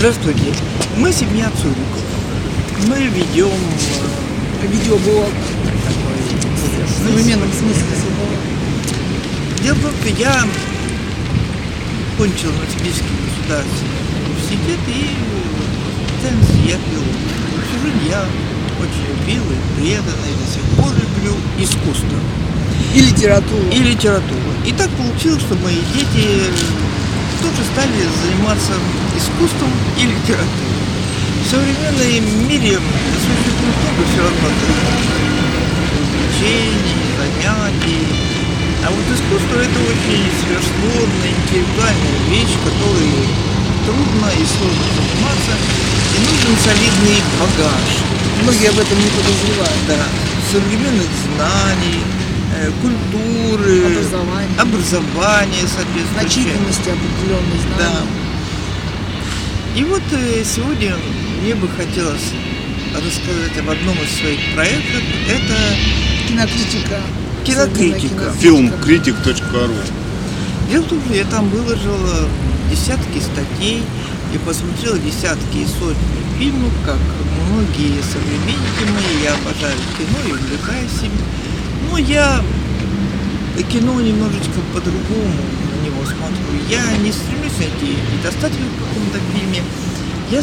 Здравствуйте. Мы семья Цуриков. Мы ведем э, видеоблог в современном смысле слова. Дело в том, что я кончил Новосибирский государственный университет и специальность я биолог. Всю жизнь я очень любил и преданно, и до сих пор люблю искусство И литературу. и литературу. И так получилось, что мои дети тоже стали заниматься искусством и литературой. В современном мире существует много все равно увлечений, занятий. А вот искусство это очень сверхсложная, интеллектуальная вещь, которой трудно и сложно заниматься, и нужен солидный багаж. Многие об этом не подозревают. Да, современных знаний, культуры, Образование. образования, соответствующее. Начитанности определенной Да. знаний. И вот э, сегодня мне бы хотелось рассказать об одном из своих проектов. Это Кинокритика. Кинокритика. Фильмкритик.ру дело в том, что я там выложила десятки статей и посмотрела десятки и сотни фильмов, как многие современники мои. Я обожаю кино и увлекаюсь им. Но я кино немножечко по-другому на него смотрю. Я не стремлюсь найти недостатки в каком-то фильме. Я,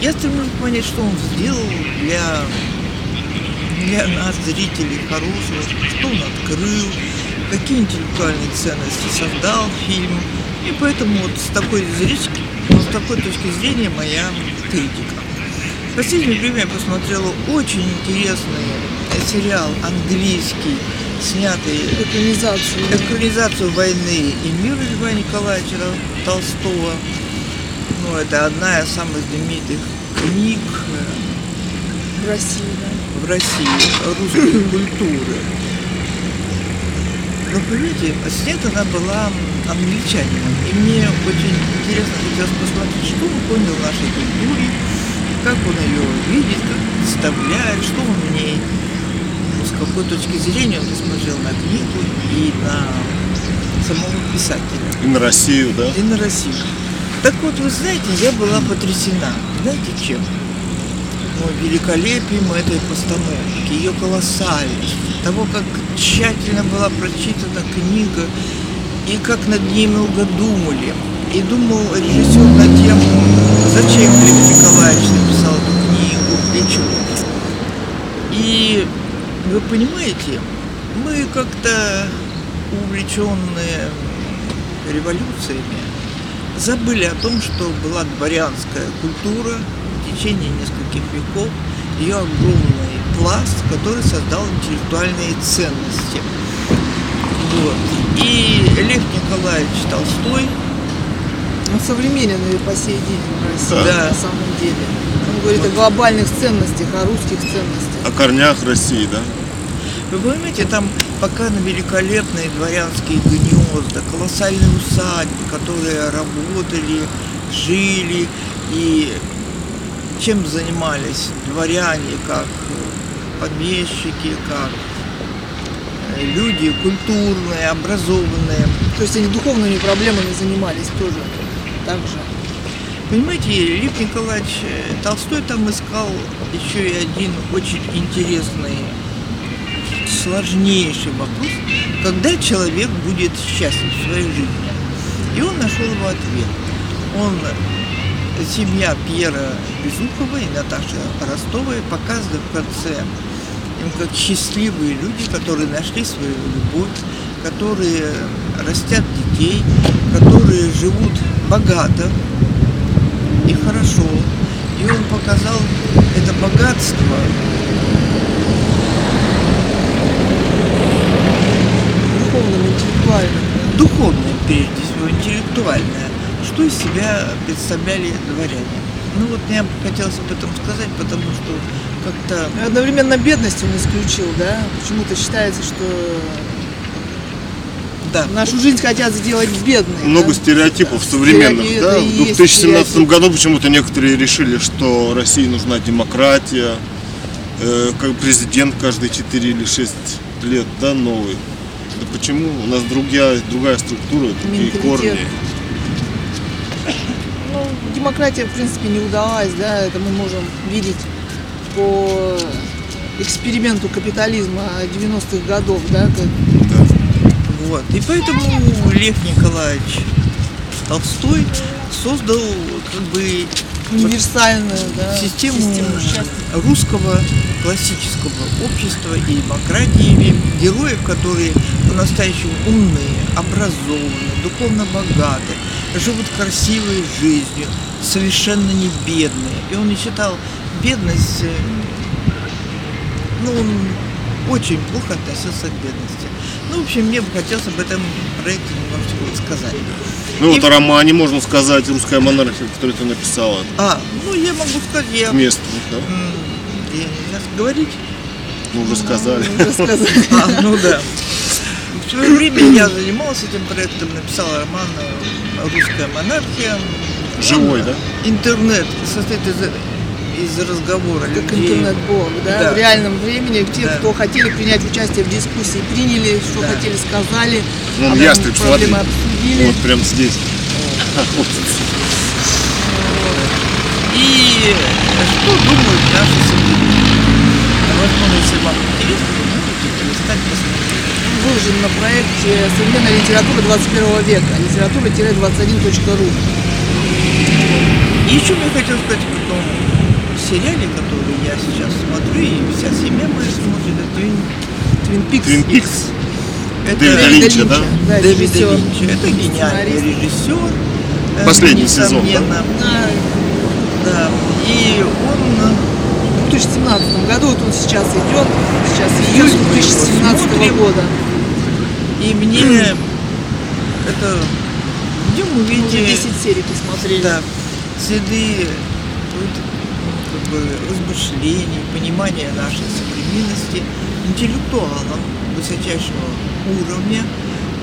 я стремлюсь понять, что он сделал для, для нас, зрителей, хорошего, что он открыл, какие интеллектуальные ценности создал фильм. И поэтому вот с такой, зрич- с такой точки зрения моя критика. В последнее время я посмотрела очень интересный сериал английский, снятый Экранизацию. экранизацию войны и мира Льва Николаевича Толстого. Ну, это одна из самых знаменитых книг э, в России, да. в России русской культуры. Но понимаете, снята она была англичанином. И мне очень интересно хотелось посмотреть, что он понял в нашей культуре, как он ее видит, как представляет, что он в ней, ну, с какой точки зрения он посмотрел на книгу и на самого писателя И на Россию, да? и на Россию. Так вот, вы знаете, я была потрясена. Знаете чем? Ну, великолепием этой постановки, ее колоссальностью, того, как тщательно была прочитана книга и как над ней много думали. И думал режиссер над тем, зачем Лев Николаевич написал эту книгу, для чего. И вы понимаете, мы как-то увлеченные революциями забыли о том, что была дворянская культура в течение нескольких веков, ее огромный пласт, который создал интеллектуальные ценности. Вот. И Лев Николаевич Толстой, Он современен и по сей день в России, Да. на самом деле. Говорит о глобальных ценностях, о русских ценностях. О корнях России, да? Вы понимаете, там показаны великолепные дворянские гнезда, колоссальные усадьбы, которые работали, жили и чем занимались дворяне, как помещики, как э, люди культурные, образованные. То есть они духовными проблемами занимались тоже. Так же. Понимаете, Лев Николаевич э, Толстой там искал еще и один очень интересный, сложнейший вопрос, когда человек будет счастлив в своей жизни. И он нашел его ответ. Он, э, семья Пьера Безухова и Наташи Ростовой показывает в конце как счастливые люди, которые нашли свою любовь, которые растят детей, которые живут богато, и хорошо. И он показал это богатство Духовным, интеллектуальным. духовное, прежде всего, интеллектуальное, что из себя представляли дворяне. Ну вот мне хотелось об этом сказать, потому что как-то Одновременно бедность он исключил, да? Почему-то считается, что да, нашу жизнь хотят сделать бедной. Много да? стереотипов современных, да? и В есть 2017 стереотип. году почему-то некоторые решили, что России нужна демократия, э, как президент каждые 4 или 6 лет, да, новый. Да почему? У нас другая, другая структура, другие корни. ну, Демократия, в принципе, не удалась, да, это мы можем видеть по эксперименту капитализма 90-х годов, да, как Вот. И поэтому Лев Николаевич Толстой создал как бы универсальную, да, систему, счастья. русского классического общества и демократии, героев, которые по-настоящему умные, образованные, духовно богаты, живут красивой жизнью, совершенно не бедные. И он не считал бедность, э, ну, он очень плохо относился к бедности. Ну, в общем, мне бы хотелось об этом проекте немножечко сказать. Ну И- вот о романе можно сказать «Русская монархия», который ты написала А, ну я могу сказать, я, вместо. да? я сейчас говорить. Мы уже сказали. Уже сказали. А, ну да. В свое время я занималась этим проектом, написала роман «Русская монархия». Живой, да? Интернет состоит из, из разговора Как людей. интернет-блог, да, Да. в реальном времени. Те, Да. кто хотели принять участие в дискуссии, приняли, что Да. хотели, сказали. Вон Ну, ястреб, этом проблемы смотри. обсудили. Вот прям здесь. охотится. И что думают наши современники? А Возможно, если вам интересно, вы можете полистать, посмотреть. Выложен на проекте «Современная литература 21 века» литература-21.ру И еще мне хотелось сказать том сериале, который я сейчас смотрю, и вся семья моя смотрит, это Твин Твин Пикс. Твин Пикс. Это Дэвида Линча, да? Да, Дэвида. Линча. Это гениальный Сценарист. режиссер. э, Последний сезон, да? несомненно. Да, Да. И он в 2017 году, вот он сейчас идет, сейчас июль мы его 2017 смотрим. года. и мне это где мы видим 10 серий посмотрели. да, следы вот, размышлений, понимания нашей современности интеллектуалов высочайшего уровня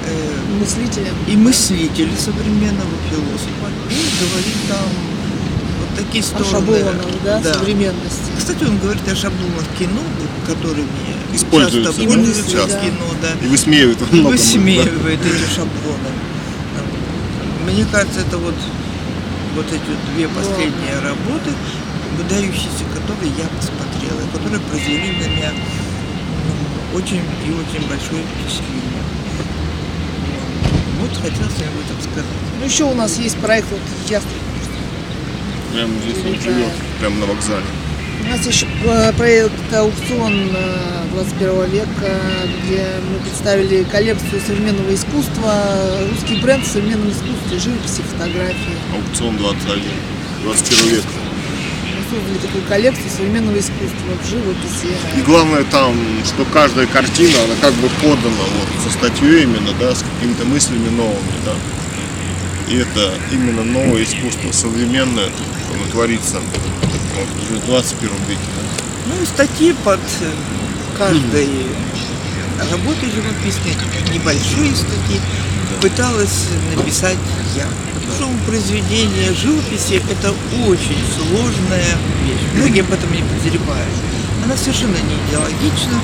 э, Мыслителя. и мыслителя современного философа и говорит там вот такие О стороны. шаблонах, да, современности. Кстати, он говорит о шаблонах кино, которыми Используются, часто да, пользуются часто. кино, да. И высмеивает И многом. высмеивает эти шаблоны. Мне кажется, это вот, вот эти две последние работы, выдающиеся, которые я посмотрела, и которые произвели на меня ну, очень и очень большое впечатление. Вот хотелось я об этом сказать. Ну еще у нас есть проект вот Ястреб. Прям здесь он живет, прям на вокзале. У нас еще э, проект аукцион э, 21 века, где мы представили коллекцию современного искусства, русский бренд в современном искусстве, живописи, фотографии. Аукцион 21, 21 век. Мы создали такую коллекцию современного искусства в живописи. И главное там, что каждая картина, она как бы подана вот со статьей именно, да, с какими-то мыслями новыми, да. И это именно новое искусство, современное, оно творится вот, уже в 21 веке, да. Ну, статьи под э, каждой работой живописной, небольшие статьи, пыталась написать я. Потому что произведение живописи – это очень сложная вещь. Многие об этом не подозревают. Она совершенно не идеологична.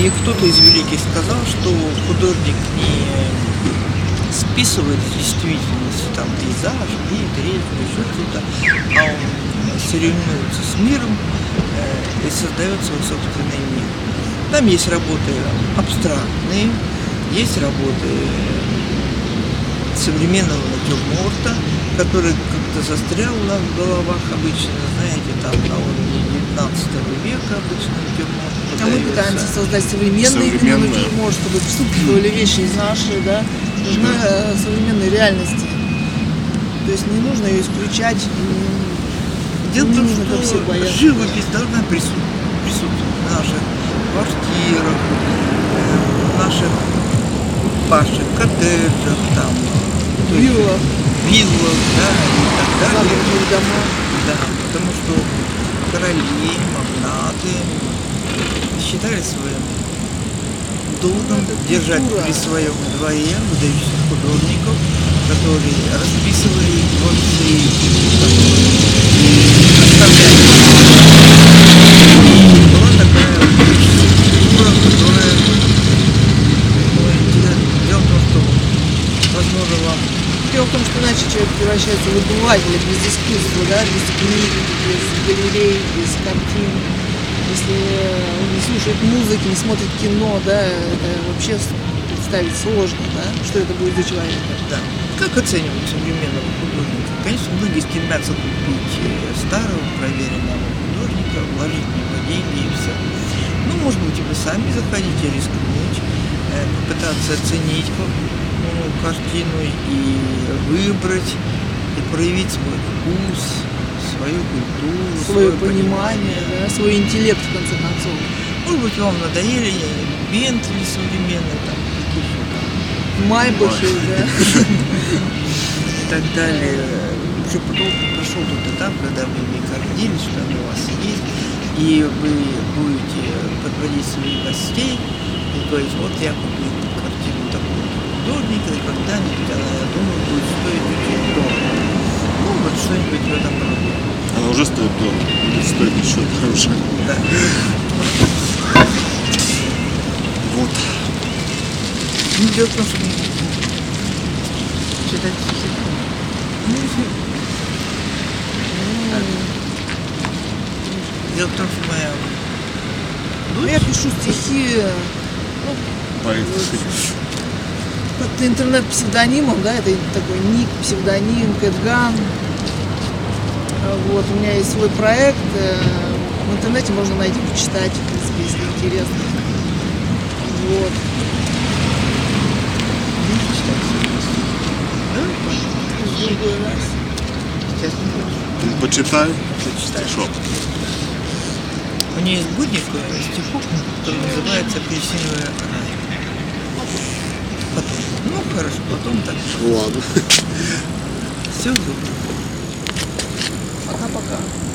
И кто-то из великих сказал, что художник не списывает с действительности там пейзаж, вид, реку, еще что-то, а он соревнуется с миром э, и создает свой собственный мир. Там есть работы абстрактные, есть работы современного натюрморта, который как-то застрял у нас в головах обычно, знаете, там на уровне 19 века обычно натюрморт А мы пытаемся создать современный именно натюрморт, чтобы присутствовали вещи из нашей, да, нужна э, современной реальности. То есть не нужно ее исключать. Дело в не том, нужно как все бояться. живопись должна прису- присутствовать в наших квартирах, э, в наших ваших коттеджах, там, Вилла, виллах, да, и так далее. загородные дома. Да, потому что короли, магнаты считали своим долгом это держать культура. при своем дворе выдающихся художников, которые расписывали во всей оставляли. И была такая культура, которая ну, дело дело в том, что возможно вам Дело в том, что иначе человек превращается получается, в обывателя, без искусства, да, без книг, без галерей, без картин. Если он не слушает музыки, не смотрит кино, да, это вообще представить сложно, да, что это будет за человек. Да. Как оценивать современного художника? Конечно, многие стремятся купить э, старого, проверенного художника, вложить в него деньги и все. Ну, может быть, и вы сами захотите рискнуть, э, попытаться оценить ка- ну, картину и выбрать, и проявить свой вкус, свою культуру, Свое понимание, да, свой интеллект, в конце концов. Может быть, вам надоели Бентли современные, там, какие-то там, Майбахи, да. и так далее. Уже потом прошел тот этап, когда вы не гордились, что они у вас есть, и вы будете подводить своих гостей и говорить, вот я купил картину такого художника, и когда-нибудь она, я думаю, будет стоить очень дорого. Ну, вот что-нибудь в этом роде. Она уже стоит дорого, будет стоить еще дороже. Да. Вот. Ну, дело в том, что читать. Дело в том, что моя Ну, я пишу стихи Поэт. под интернет-псевдонимом, да, это такой ник, псевдоним, Кэтган. Вот, у меня есть свой проект, э, в интернете можно найти, почитать, в принципе, если интересно. Вот. не читать Да, В другой раз. сейчас не буду. Почитай. Почитай. Шо? У нее есть будник э, стихов, который называется «Апельсиновая рай». Потом. Ну, хорошо, потом так. Ладно. Все доброго. Пока.